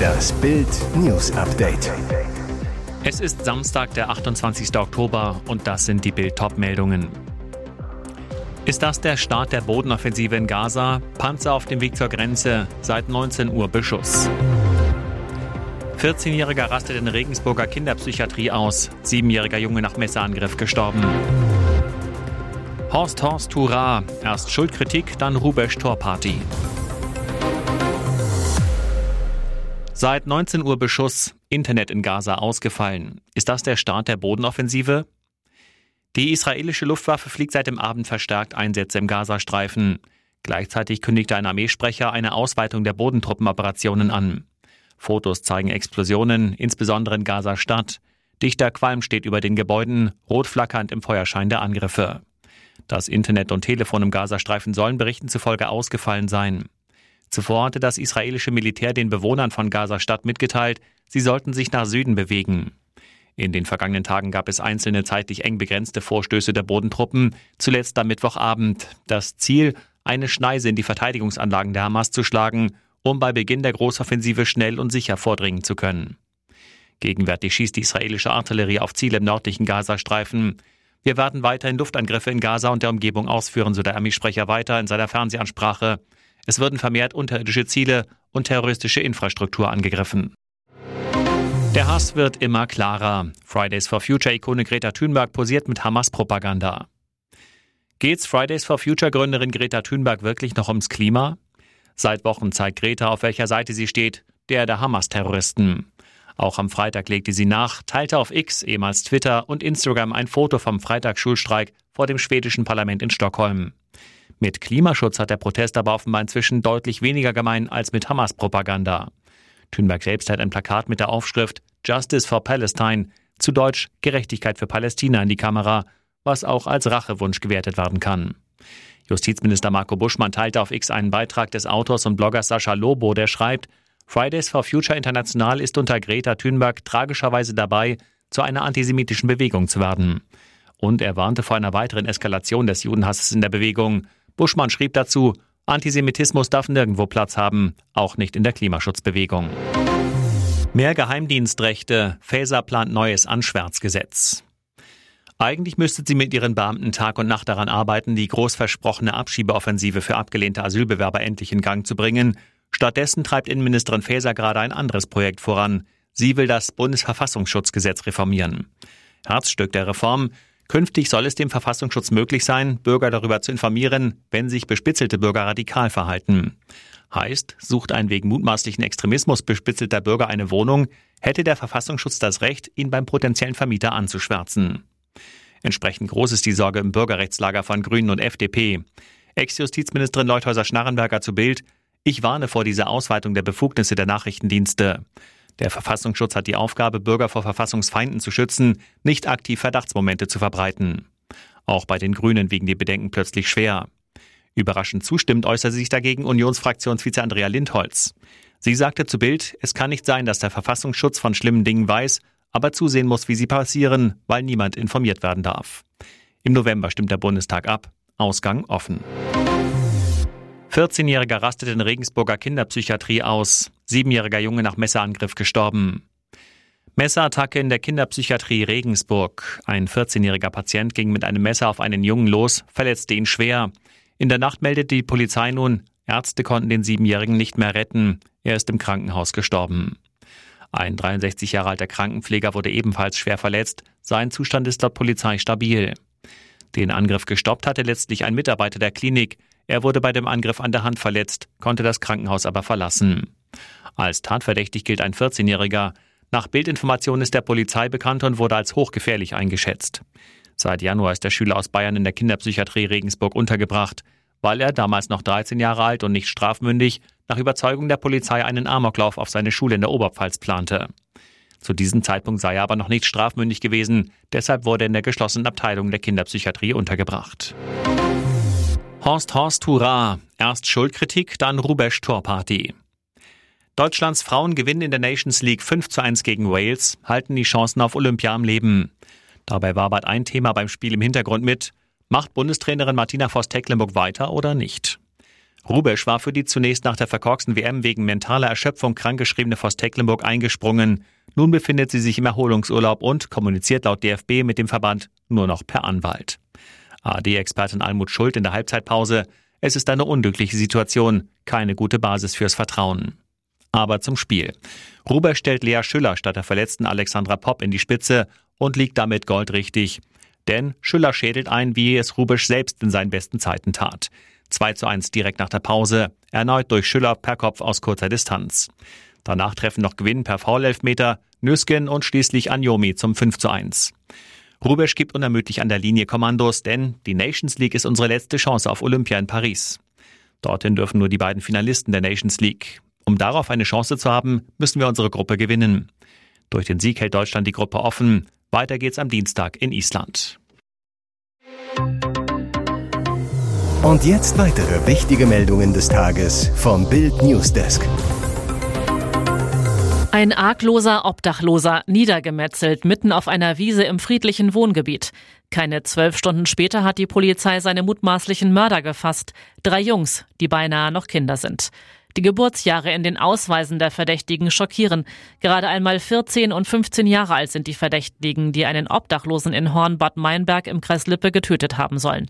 Das Bild News Update. Es ist Samstag, der 28. Oktober und das sind die Bild meldungen Ist das der Start der Bodenoffensive in Gaza? Panzer auf dem Weg zur Grenze, seit 19 Uhr Beschuss. 14-Jähriger rastet in Regensburger Kinderpsychiatrie aus. Siebenjähriger Junge nach Messerangriff gestorben. Horst Horst Hurra. Erst Schuldkritik, dann Rubesch Torparty. Seit 19 Uhr Beschuss, Internet in Gaza ausgefallen. Ist das der Start der Bodenoffensive? Die israelische Luftwaffe fliegt seit dem Abend verstärkt Einsätze im Gazastreifen. Gleichzeitig kündigte ein Armeesprecher eine Ausweitung der Bodentruppenoperationen an. Fotos zeigen Explosionen, insbesondere in Gaza-Stadt. Dichter Qualm steht über den Gebäuden, rot flackernd im Feuerschein der Angriffe. Das Internet und Telefon im Gazastreifen sollen Berichten zufolge ausgefallen sein. Zuvor hatte das israelische Militär den Bewohnern von Gaza-Stadt mitgeteilt, sie sollten sich nach Süden bewegen. In den vergangenen Tagen gab es einzelne zeitlich eng begrenzte Vorstöße der Bodentruppen, zuletzt am Mittwochabend. Das Ziel, eine Schneise in die Verteidigungsanlagen der Hamas zu schlagen um bei Beginn der Großoffensive schnell und sicher vordringen zu können. Gegenwärtig schießt die israelische Artillerie auf Ziele im nördlichen Gazastreifen. Wir werden weiterhin Luftangriffe in Gaza und der Umgebung ausführen, so der Armeesprecher weiter in seiner Fernsehansprache. Es würden vermehrt unterirdische Ziele und terroristische Infrastruktur angegriffen. Der Hass wird immer klarer. Fridays for Future-Ikone Greta Thunberg posiert mit Hamas-Propaganda. Geht's Fridays for Future-Gründerin Greta Thunberg wirklich noch ums Klima? Seit Wochen zeigt Greta, auf welcher Seite sie steht, der der Hamas-Terroristen. Auch am Freitag legte sie nach, teilte auf X, ehemals Twitter und Instagram ein Foto vom Freitagsschulstreik vor dem schwedischen Parlament in Stockholm. Mit Klimaschutz hat der Protest aber offenbar inzwischen deutlich weniger gemein als mit Hamas-Propaganda. Thünberg selbst hat ein Plakat mit der Aufschrift Justice for Palestine, zu Deutsch Gerechtigkeit für Palästina in die Kamera, was auch als Rachewunsch gewertet werden kann. Justizminister Marco Buschmann teilte auf X einen Beitrag des Autors und Bloggers Sascha Lobo, der schreibt, Fridays for Future International ist unter Greta Thunberg tragischerweise dabei, zu einer antisemitischen Bewegung zu werden. Und er warnte vor einer weiteren Eskalation des Judenhasses in der Bewegung. Buschmann schrieb dazu, Antisemitismus darf nirgendwo Platz haben, auch nicht in der Klimaschutzbewegung. Mehr Geheimdienstrechte. Faeser plant neues Anschwärzgesetz. Eigentlich müsste sie mit ihren Beamten Tag und Nacht daran arbeiten, die groß versprochene Abschiebeoffensive für abgelehnte Asylbewerber endlich in Gang zu bringen. Stattdessen treibt Innenministerin Faeser gerade ein anderes Projekt voran. Sie will das Bundesverfassungsschutzgesetz reformieren. Herzstück der Reform Künftig soll es dem Verfassungsschutz möglich sein, Bürger darüber zu informieren, wenn sich bespitzelte Bürger radikal verhalten. Heißt, sucht ein wegen mutmaßlichen Extremismus bespitzelter Bürger eine Wohnung, hätte der Verfassungsschutz das Recht, ihn beim potenziellen Vermieter anzuschwärzen. Entsprechend groß ist die Sorge im Bürgerrechtslager von Grünen und FDP. Ex-Justizministerin Leuthäuser-Schnarrenberger zu Bild. Ich warne vor dieser Ausweitung der Befugnisse der Nachrichtendienste. Der Verfassungsschutz hat die Aufgabe, Bürger vor Verfassungsfeinden zu schützen, nicht aktiv Verdachtsmomente zu verbreiten. Auch bei den Grünen wiegen die Bedenken plötzlich schwer. Überraschend zustimmend äußerte sich dagegen Unionsfraktionsvize Andrea Lindholz. Sie sagte zu Bild, es kann nicht sein, dass der Verfassungsschutz von schlimmen Dingen weiß aber zusehen muss, wie sie passieren, weil niemand informiert werden darf. Im November stimmt der Bundestag ab. Ausgang offen. 14-Jähriger rastet in Regensburger Kinderpsychiatrie aus. Siebenjähriger Junge nach Messerangriff gestorben. Messerattacke in der Kinderpsychiatrie Regensburg. Ein 14-jähriger Patient ging mit einem Messer auf einen Jungen los, verletzte ihn schwer. In der Nacht meldete die Polizei nun, Ärzte konnten den Siebenjährigen nicht mehr retten. Er ist im Krankenhaus gestorben. Ein 63 Jahre alter Krankenpfleger wurde ebenfalls schwer verletzt. Sein Zustand ist laut Polizei stabil. Den Angriff gestoppt hatte letztlich ein Mitarbeiter der Klinik. Er wurde bei dem Angriff an der Hand verletzt, konnte das Krankenhaus aber verlassen. Als tatverdächtig gilt ein 14-Jähriger. Nach Bildinformationen ist der Polizei bekannt und wurde als hochgefährlich eingeschätzt. Seit Januar ist der Schüler aus Bayern in der Kinderpsychiatrie Regensburg untergebracht. Weil er, damals noch 13 Jahre alt und nicht strafmündig, nach Überzeugung der Polizei einen Amoklauf auf seine Schule in der Oberpfalz plante. Zu diesem Zeitpunkt sei er aber noch nicht strafmündig gewesen, deshalb wurde er in der geschlossenen Abteilung der Kinderpsychiatrie untergebracht. Horst Horst Hurra. Erst Schuldkritik, dann Rubesch Torparty. Deutschlands Frauen gewinnen in der Nations League 5 zu 1 gegen Wales, halten die Chancen auf Olympia am Leben. Dabei war bald ein Thema beim Spiel im Hintergrund mit, macht Bundestrainerin Martina Voss-Tecklenburg weiter oder nicht? Rubesch war für die zunächst nach der verkorksten WM wegen mentaler Erschöpfung krankgeschriebene Voss Tecklenburg eingesprungen. Nun befindet sie sich im Erholungsurlaub und kommuniziert laut DFB mit dem Verband nur noch per Anwalt. AD-Expertin Almut Schuld in der Halbzeitpause. Es ist eine unglückliche Situation, keine gute Basis fürs Vertrauen. Aber zum Spiel. Ruber stellt Lea Schüller statt der verletzten Alexandra Popp in die Spitze und liegt damit goldrichtig. Denn Schüller schädelt ein, wie es Rubisch selbst in seinen besten Zeiten tat. 2 zu 1 direkt nach der Pause, erneut durch Schüller per Kopf aus kurzer Distanz. Danach treffen noch Gewinn per Foul-Elfmeter, Nüsken und schließlich Anjomi zum 5 zu 1. Rubesch gibt unermüdlich an der Linie Kommandos, denn die Nations League ist unsere letzte Chance auf Olympia in Paris. Dorthin dürfen nur die beiden Finalisten der Nations League. Um darauf eine Chance zu haben, müssen wir unsere Gruppe gewinnen. Durch den Sieg hält Deutschland die Gruppe offen. Weiter geht's am Dienstag in Island. Und jetzt weitere wichtige Meldungen des Tages vom Bild Newsdesk. Ein argloser Obdachloser, niedergemetzelt, mitten auf einer Wiese im friedlichen Wohngebiet. Keine zwölf Stunden später hat die Polizei seine mutmaßlichen Mörder gefasst. Drei Jungs, die beinahe noch Kinder sind. Die Geburtsjahre in den Ausweisen der Verdächtigen schockieren. Gerade einmal 14 und 15 Jahre alt sind die Verdächtigen, die einen Obdachlosen in Horn-Bad Meinberg im Kreis Lippe getötet haben sollen.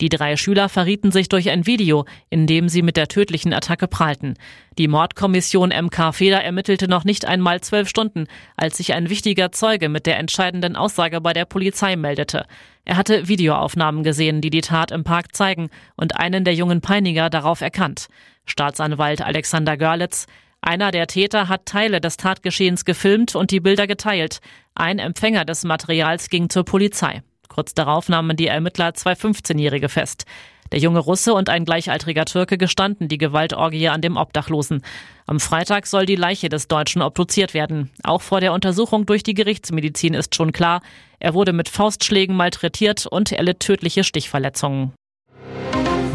Die drei Schüler verrieten sich durch ein Video, in dem sie mit der tödlichen Attacke prahlten. Die Mordkommission MK Feder ermittelte noch nicht einmal zwölf Stunden, als sich ein wichtiger Zeuge mit der entscheidenden Aussage bei der Polizei meldete. Er hatte Videoaufnahmen gesehen, die die Tat im Park zeigen und einen der jungen Peiniger darauf erkannt. Staatsanwalt Alexander Görlitz einer der Täter hat Teile des Tatgeschehens gefilmt und die Bilder geteilt. Ein Empfänger des Materials ging zur Polizei. Kurz darauf nahmen die Ermittler zwei 15-Jährige fest. Der junge Russe und ein gleichaltriger Türke gestanden die Gewaltorgie an dem Obdachlosen. Am Freitag soll die Leiche des Deutschen obduziert werden. Auch vor der Untersuchung durch die Gerichtsmedizin ist schon klar, er wurde mit Faustschlägen malträtiert und erlitt tödliche Stichverletzungen.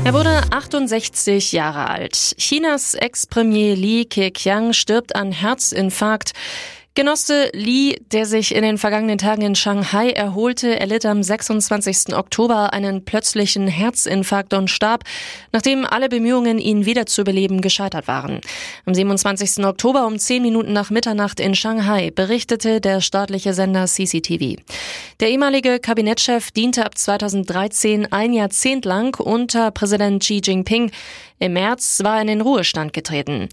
Er wurde 68 Jahre alt. Chinas Ex-Premier Li Keqiang stirbt an Herzinfarkt. Genosse Li, der sich in den vergangenen Tagen in Shanghai erholte, erlitt am 26. Oktober einen plötzlichen Herzinfarkt und starb, nachdem alle Bemühungen, ihn wiederzubeleben, gescheitert waren. Am 27. Oktober um 10 Minuten nach Mitternacht in Shanghai berichtete der staatliche Sender CCTV. Der ehemalige Kabinettschef diente ab 2013 ein Jahrzehnt lang unter Präsident Xi Jinping. Im März war er in den Ruhestand getreten.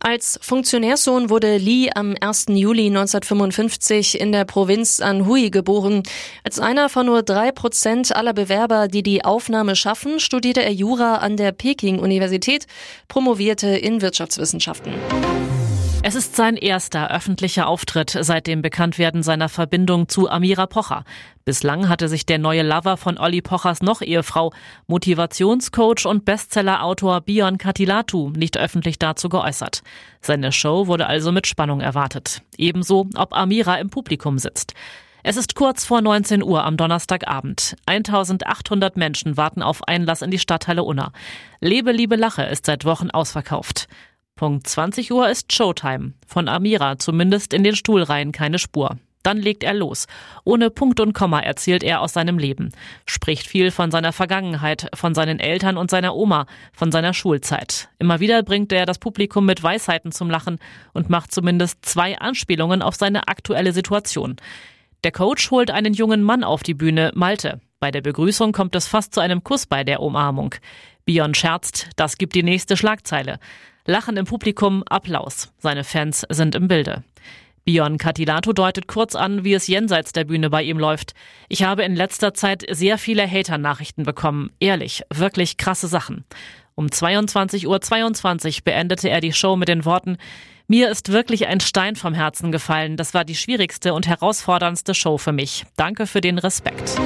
Als Funktionärssohn wurde Li am 1. Juli 1955 in der Provinz Anhui geboren. Als einer von nur drei Prozent aller Bewerber, die die Aufnahme schaffen, studierte er Jura an der Peking-Universität, promovierte in Wirtschaftswissenschaften. Es ist sein erster öffentlicher Auftritt seit dem Bekanntwerden seiner Verbindung zu Amira Pocher. Bislang hatte sich der neue Lover von Olli Pochers noch Ehefrau, Motivationscoach und Bestsellerautor Bion Katilatu nicht öffentlich dazu geäußert. Seine Show wurde also mit Spannung erwartet. Ebenso, ob Amira im Publikum sitzt. Es ist kurz vor 19 Uhr am Donnerstagabend. 1800 Menschen warten auf Einlass in die Stadthalle Unna. Lebe, liebe Lache ist seit Wochen ausverkauft. Punkt 20 Uhr ist Showtime. Von Amira zumindest in den Stuhlreihen keine Spur. Dann legt er los. Ohne Punkt und Komma erzählt er aus seinem Leben. Spricht viel von seiner Vergangenheit, von seinen Eltern und seiner Oma, von seiner Schulzeit. Immer wieder bringt er das Publikum mit Weisheiten zum Lachen und macht zumindest zwei Anspielungen auf seine aktuelle Situation. Der Coach holt einen jungen Mann auf die Bühne, Malte. Bei der Begrüßung kommt es fast zu einem Kuss bei der Umarmung. Bion scherzt, das gibt die nächste Schlagzeile. Lachen im Publikum, Applaus. Seine Fans sind im Bilde. Bion Katilato deutet kurz an, wie es jenseits der Bühne bei ihm läuft. Ich habe in letzter Zeit sehr viele Hater-Nachrichten bekommen. Ehrlich, wirklich krasse Sachen. Um 22.22 Uhr 22 beendete er die Show mit den Worten, mir ist wirklich ein Stein vom Herzen gefallen. Das war die schwierigste und herausforderndste Show für mich. Danke für den Respekt.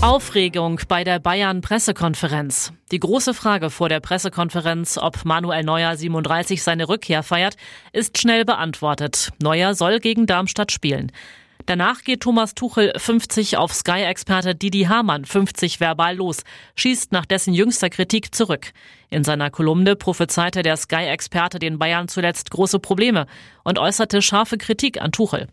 Aufregung bei der Bayern-Pressekonferenz. Die große Frage vor der Pressekonferenz, ob Manuel Neuer 37 seine Rückkehr feiert, ist schnell beantwortet. Neuer soll gegen Darmstadt spielen. Danach geht Thomas Tuchel 50 auf Sky-Experte Didi Hamann 50 verbal los, schießt nach dessen jüngster Kritik zurück. In seiner Kolumne prophezeite der Sky-Experte den Bayern zuletzt große Probleme und äußerte scharfe Kritik an Tuchel.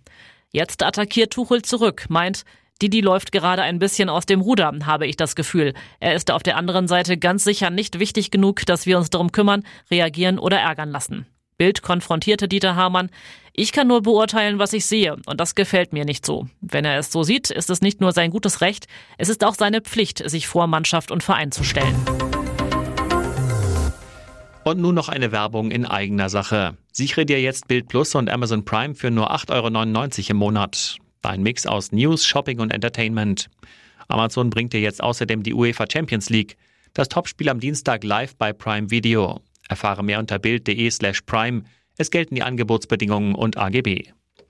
Jetzt attackiert Tuchel zurück, meint, Didi läuft gerade ein bisschen aus dem Ruder, habe ich das Gefühl. Er ist auf der anderen Seite ganz sicher nicht wichtig genug, dass wir uns darum kümmern, reagieren oder ärgern lassen. Bild konfrontierte Dieter Hamann. Ich kann nur beurteilen, was ich sehe, und das gefällt mir nicht so. Wenn er es so sieht, ist es nicht nur sein gutes Recht, es ist auch seine Pflicht, sich vor Mannschaft und Verein zu stellen. Und nun noch eine Werbung in eigener Sache. Sichere dir jetzt Bild Plus und Amazon Prime für nur 8,99 Euro im Monat. Dein Mix aus News, Shopping und Entertainment. Amazon bringt dir jetzt außerdem die UEFA Champions League. Das Topspiel am Dienstag live bei Prime Video. Erfahre mehr unter bild.de slash prime. Es gelten die Angebotsbedingungen und AGB.